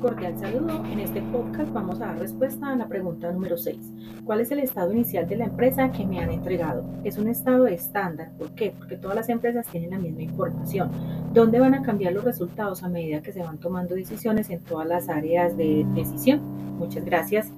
Cordial saludo. En este podcast vamos a dar respuesta a la pregunta número 6. ¿Cuál es el estado inicial de la empresa que me han entregado? Es un estado estándar. ¿Por qué? Porque todas las empresas tienen la misma información. ¿Dónde van a cambiar los resultados a medida que se van tomando decisiones en todas las áreas de decisión? Muchas gracias.